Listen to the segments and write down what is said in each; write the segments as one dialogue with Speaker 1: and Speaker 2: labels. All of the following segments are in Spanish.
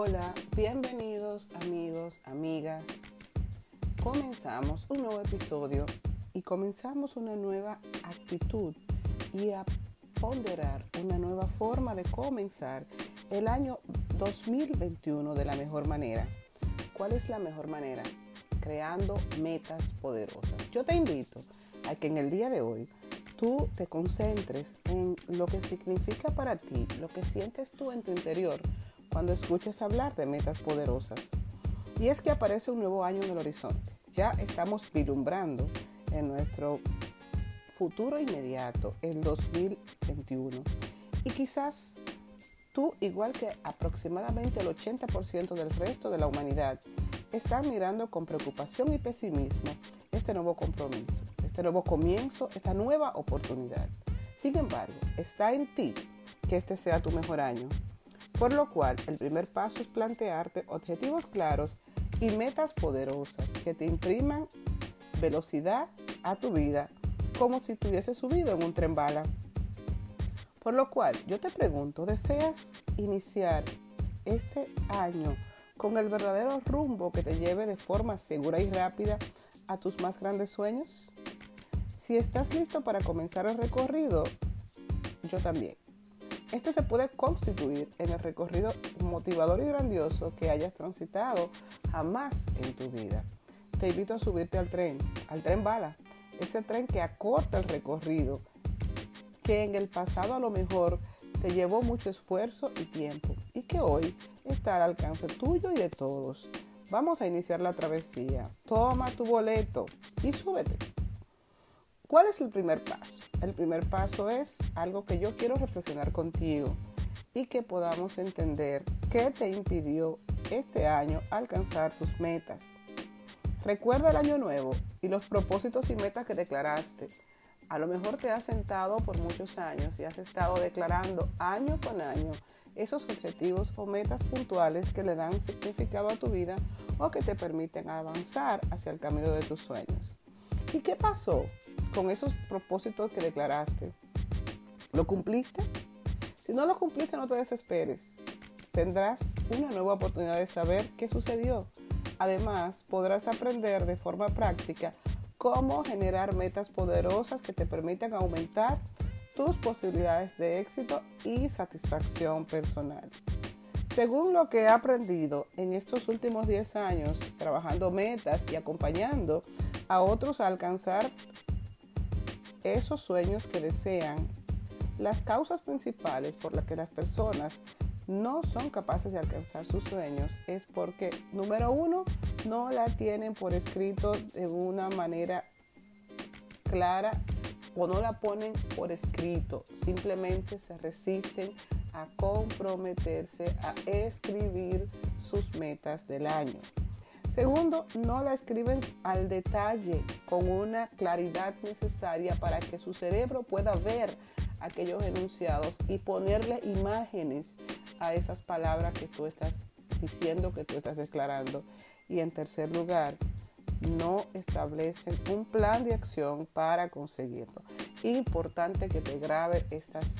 Speaker 1: Hola, bienvenidos amigos, amigas. Comenzamos un nuevo episodio y comenzamos una nueva actitud y a ponderar una nueva forma de comenzar el año 2021 de la mejor manera. ¿Cuál es la mejor manera? Creando metas poderosas. Yo te invito a que en el día de hoy tú te concentres en lo que significa para ti, lo que sientes tú en tu interior cuando escuches hablar de metas poderosas. Y es que aparece un nuevo año en el horizonte. Ya estamos vislumbrando en nuestro futuro inmediato, el 2021. Y quizás tú, igual que aproximadamente el 80% del resto de la humanidad, están mirando con preocupación y pesimismo este nuevo compromiso, este nuevo comienzo, esta nueva oportunidad. Sin embargo, está en ti que este sea tu mejor año, por lo cual, el primer paso es plantearte objetivos claros y metas poderosas que te impriman velocidad a tu vida como si te subido en un tren bala. Por lo cual, yo te pregunto, ¿deseas iniciar este año con el verdadero rumbo que te lleve de forma segura y rápida a tus más grandes sueños? Si estás listo para comenzar el recorrido, yo también. Este se puede constituir en el recorrido motivador y grandioso que hayas transitado jamás en tu vida. Te invito a subirte al tren, al tren bala, ese tren que acorta el recorrido, que en el pasado a lo mejor te llevó mucho esfuerzo y tiempo y que hoy está al alcance tuyo y de todos. Vamos a iniciar la travesía. Toma tu boleto y súbete. ¿Cuál es el primer paso? El primer paso es algo que yo quiero reflexionar contigo y que podamos entender qué te impidió este año alcanzar tus metas. Recuerda el año nuevo y los propósitos y metas que declaraste. A lo mejor te has sentado por muchos años y has estado declarando año con año esos objetivos o metas puntuales que le dan significado a tu vida o que te permiten avanzar hacia el camino de tus sueños. ¿Y qué pasó? Con esos propósitos que declaraste, ¿lo cumpliste? Si no lo cumpliste, no te desesperes. Tendrás una nueva oportunidad de saber qué sucedió. Además, podrás aprender de forma práctica cómo generar metas poderosas que te permitan aumentar tus posibilidades de éxito y satisfacción personal. Según lo que he aprendido en estos últimos 10 años trabajando metas y acompañando a otros a alcanzar esos sueños que desean, las causas principales por las que las personas no son capaces de alcanzar sus sueños es porque, número uno, no la tienen por escrito de una manera clara o no la ponen por escrito, simplemente se resisten a comprometerse a escribir sus metas del año. Segundo, no la escriben al detalle con una claridad necesaria para que su cerebro pueda ver aquellos enunciados y ponerle imágenes a esas palabras que tú estás diciendo, que tú estás declarando. Y en tercer lugar, no establecen un plan de acción para conseguirlo. Importante que te grabe estas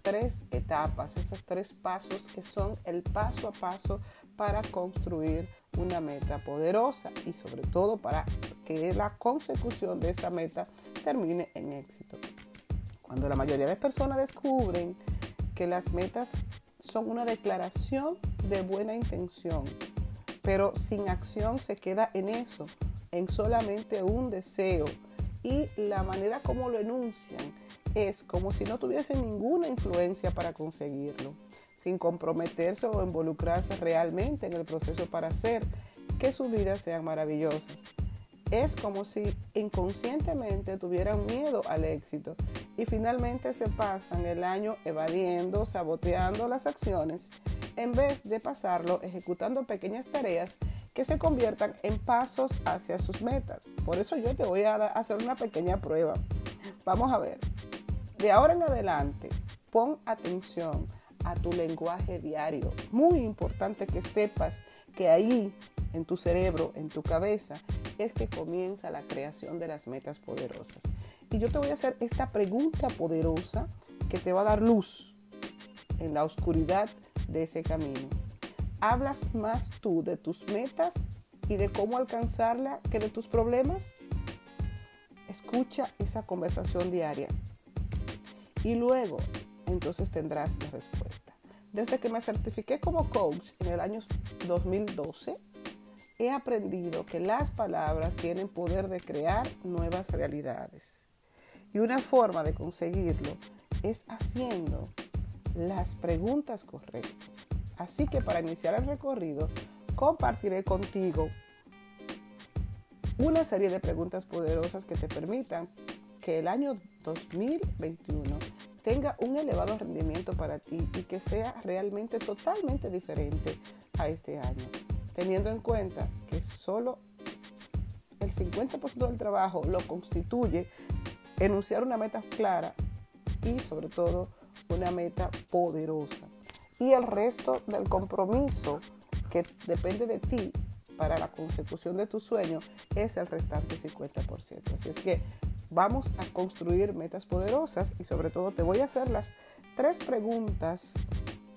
Speaker 1: tres etapas, esos tres pasos que son el paso a paso para construir una meta poderosa y sobre todo para que la consecución de esa meta termine en éxito. Cuando la mayoría de personas descubren que las metas son una declaración de buena intención, pero sin acción se queda en eso, en solamente un deseo y la manera como lo enuncian es como si no tuviesen ninguna influencia para conseguirlo sin comprometerse o involucrarse realmente en el proceso para hacer que sus vidas sean maravillosas. Es como si inconscientemente tuvieran miedo al éxito y finalmente se pasan el año evadiendo, saboteando las acciones, en vez de pasarlo ejecutando pequeñas tareas que se conviertan en pasos hacia sus metas. Por eso yo te voy a hacer una pequeña prueba. Vamos a ver. De ahora en adelante, pon atención a tu lenguaje diario. Muy importante que sepas que ahí, en tu cerebro, en tu cabeza, es que comienza la creación de las metas poderosas. Y yo te voy a hacer esta pregunta poderosa que te va a dar luz en la oscuridad de ese camino. ¿Hablas más tú de tus metas y de cómo alcanzarla que de tus problemas? Escucha esa conversación diaria y luego entonces tendrás la respuesta. Desde que me certifiqué como coach en el año 2012, he aprendido que las palabras tienen poder de crear nuevas realidades. Y una forma de conseguirlo es haciendo las preguntas correctas. Así que para iniciar el recorrido, compartiré contigo una serie de preguntas poderosas que te permitan que el año 2021 tenga un elevado rendimiento para ti y que sea realmente totalmente diferente a este año, teniendo en cuenta que solo el 50% del trabajo lo constituye enunciar una meta clara y sobre todo una meta poderosa. Y el resto del compromiso que depende de ti para la consecución de tu sueño es el restante 50%. Así es que vamos a construir metas poderosas y sobre todo te voy a hacer las tres preguntas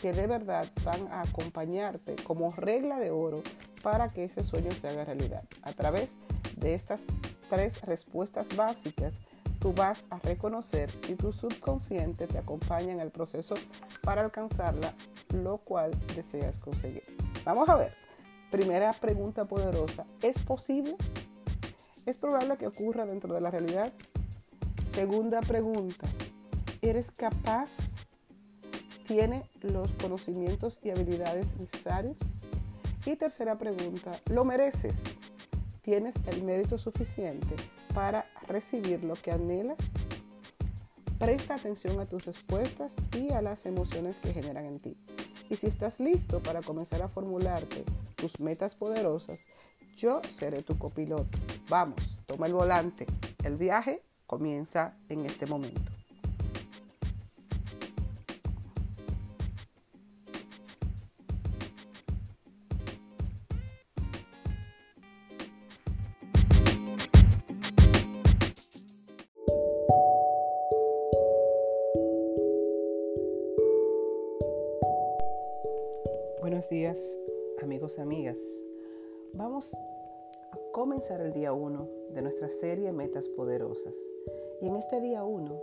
Speaker 1: que de verdad van a acompañarte como regla de oro para que ese sueño se haga realidad. A través de estas tres respuestas básicas, tú vas a reconocer si tu subconsciente te acompaña en el proceso para alcanzarla, lo cual deseas conseguir. Vamos a ver. Primera pregunta poderosa. ¿Es posible? ¿Es probable que ocurra dentro de la realidad? Segunda pregunta. ¿Eres capaz? ¿Tiene los conocimientos y habilidades necesarios? Y tercera pregunta. ¿Lo mereces? ¿Tienes el mérito suficiente para recibir lo que anhelas? Presta atención a tus respuestas y a las emociones que generan en ti. Y si estás listo para comenzar a formularte tus metas poderosas, yo seré tu copiloto. Vamos, toma el volante. El viaje comienza en este momento. Buenos días, amigos amigas. Vamos comenzar el día 1 de nuestra serie Metas Poderosas. Y en este día 1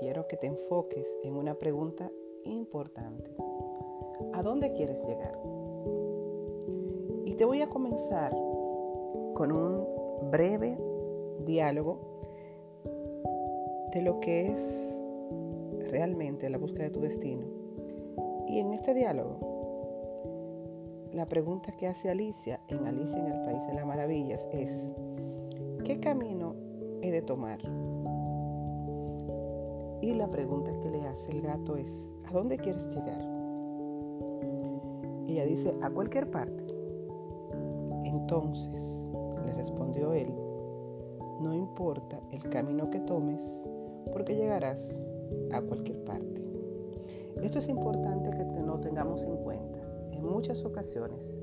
Speaker 1: quiero que te enfoques en una pregunta importante. ¿A dónde quieres llegar? Y te voy a comenzar con un breve diálogo de lo que es realmente la búsqueda de tu destino. Y en este diálogo la pregunta que hace Alicia en Alicia en el País de las Maravillas es, ¿qué camino he de tomar? Y la pregunta que le hace el gato es, ¿a dónde quieres llegar? Ella dice, a cualquier parte. Entonces, le respondió él, no importa el camino que tomes, porque llegarás a cualquier parte. Esto es importante que no tengamos en cuenta muchas ocasiones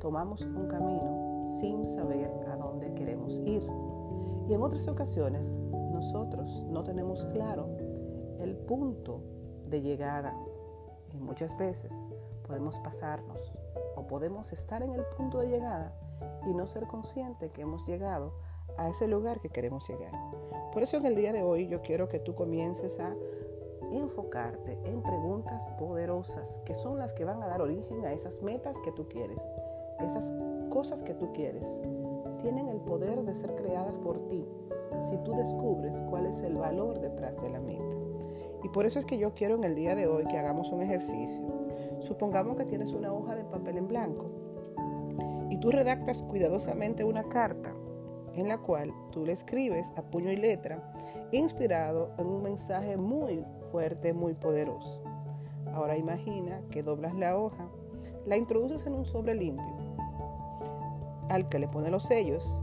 Speaker 1: tomamos un camino sin saber a dónde queremos ir. Y en otras ocasiones nosotros no tenemos claro el punto de llegada. Y muchas veces podemos pasarnos o podemos estar en el punto de llegada y no ser consciente que hemos llegado a ese lugar que queremos llegar. Por eso en el día de hoy yo quiero que tú comiences a enfocarte en preguntas poderosas que son las que van a dar origen a esas metas que tú quieres. Esas cosas que tú quieres tienen el poder de ser creadas por ti si tú descubres cuál es el valor detrás de la meta. Y por eso es que yo quiero en el día de hoy que hagamos un ejercicio. Supongamos que tienes una hoja de papel en blanco y tú redactas cuidadosamente una carta en la cual tú le escribes a puño y letra inspirado en un mensaje muy fuerte, muy poderoso. Ahora imagina que doblas la hoja, la introduces en un sobre limpio, al que le pone los sellos,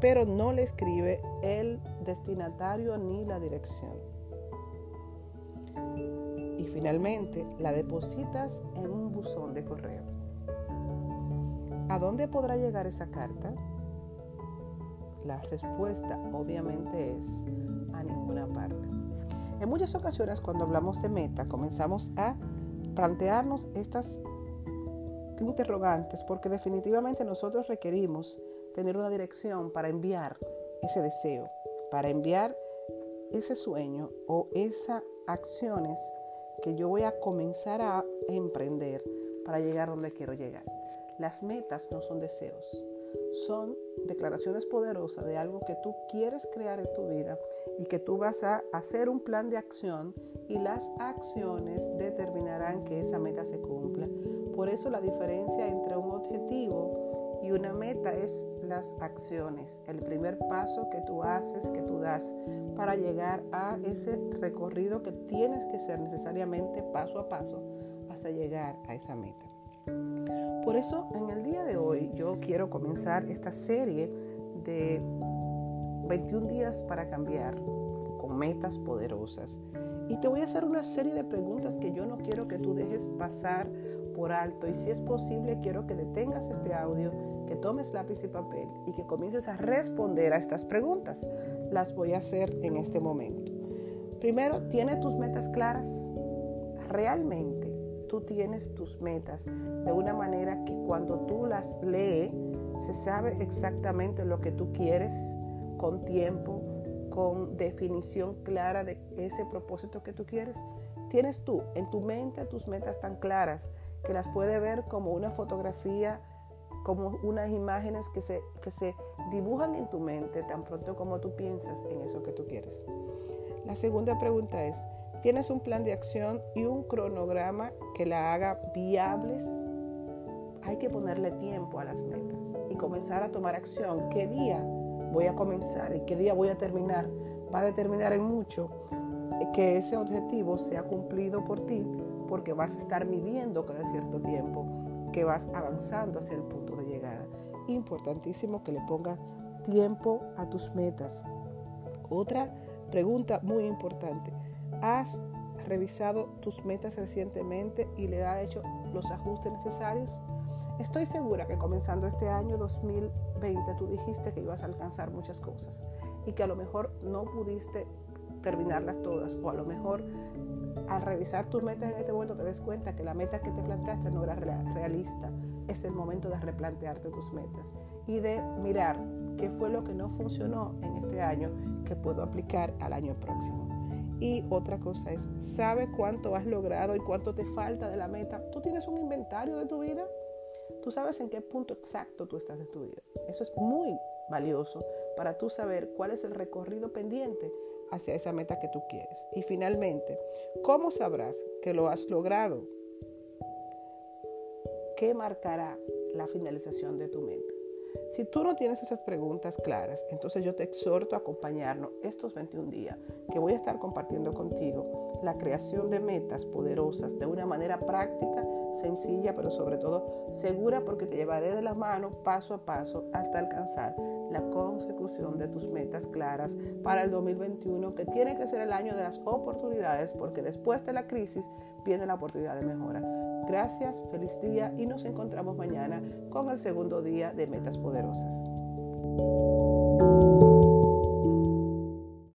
Speaker 1: pero no le escribe el destinatario ni la dirección. Y finalmente la depositas en un buzón de correo. ¿A dónde podrá llegar esa carta? La respuesta obviamente es a ninguna parte. En muchas ocasiones cuando hablamos de meta comenzamos a plantearnos estas interrogantes porque definitivamente nosotros requerimos tener una dirección para enviar ese deseo, para enviar ese sueño o esas acciones que yo voy a comenzar a emprender para llegar donde quiero llegar. Las metas no son deseos, son declaraciones poderosas de algo que tú quieres crear en tu vida y que tú vas a hacer un plan de acción y las acciones determinarán que esa meta se cumpla. Por eso la diferencia entre un objetivo y una meta es las acciones, el primer paso que tú haces, que tú das para llegar a ese recorrido que tienes que ser necesariamente paso a paso hasta llegar a esa meta. Por eso en el día de hoy yo quiero comenzar esta serie de 21 días para cambiar con metas poderosas. Y te voy a hacer una serie de preguntas que yo no quiero que tú dejes pasar por alto. Y si es posible, quiero que detengas este audio, que tomes lápiz y papel y que comiences a responder a estas preguntas. Las voy a hacer en este momento. Primero, ¿tienes tus metas claras? ¿Realmente tú tienes tus metas de una manera que cuando tú las lees, se sabe exactamente lo que tú quieres con tiempo, con definición clara de ese propósito que tú quieres. Tienes tú en tu mente tus metas tan claras que las puedes ver como una fotografía, como unas imágenes que se, que se dibujan en tu mente tan pronto como tú piensas en eso que tú quieres. La segunda pregunta es, tienes un plan de acción y un cronograma que la haga viables, hay que ponerle tiempo a las metas y comenzar a tomar acción. ¿Qué día voy a comenzar y qué día voy a terminar? Va a determinar en mucho que ese objetivo sea cumplido por ti porque vas a estar midiendo cada cierto tiempo que vas avanzando hacia el punto de llegada. Importantísimo que le pongas tiempo a tus metas. Otra pregunta muy importante. ¿Has revisado tus metas recientemente y le has hecho los ajustes necesarios? Estoy segura que comenzando este año 2020 tú dijiste que ibas a alcanzar muchas cosas y que a lo mejor no pudiste terminarlas todas o a lo mejor al revisar tus metas en este momento te des cuenta que la meta que te planteaste no era realista. Es el momento de replantearte tus metas y de mirar qué fue lo que no funcionó en este año que puedo aplicar al año próximo. Y otra cosa es, ¿sabe cuánto has logrado y cuánto te falta de la meta? ¿Tú tienes un inventario de tu vida? ¿Tú sabes en qué punto exacto tú estás de tu vida? Eso es muy valioso para tú saber cuál es el recorrido pendiente hacia esa meta que tú quieres. Y finalmente, ¿cómo sabrás que lo has logrado? ¿Qué marcará la finalización de tu meta? Si tú no tienes esas preguntas claras, entonces yo te exhorto a acompañarnos estos 21 días que voy a estar compartiendo contigo la creación de metas poderosas de una manera práctica, sencilla, pero sobre todo segura porque te llevaré de la mano paso a paso hasta alcanzar la consecución de tus metas claras para el 2021 que tiene que ser el año de las oportunidades porque después de la crisis viene la oportunidad de mejora. Gracias, feliz día y nos encontramos mañana con el segundo día de Metas Poderosas.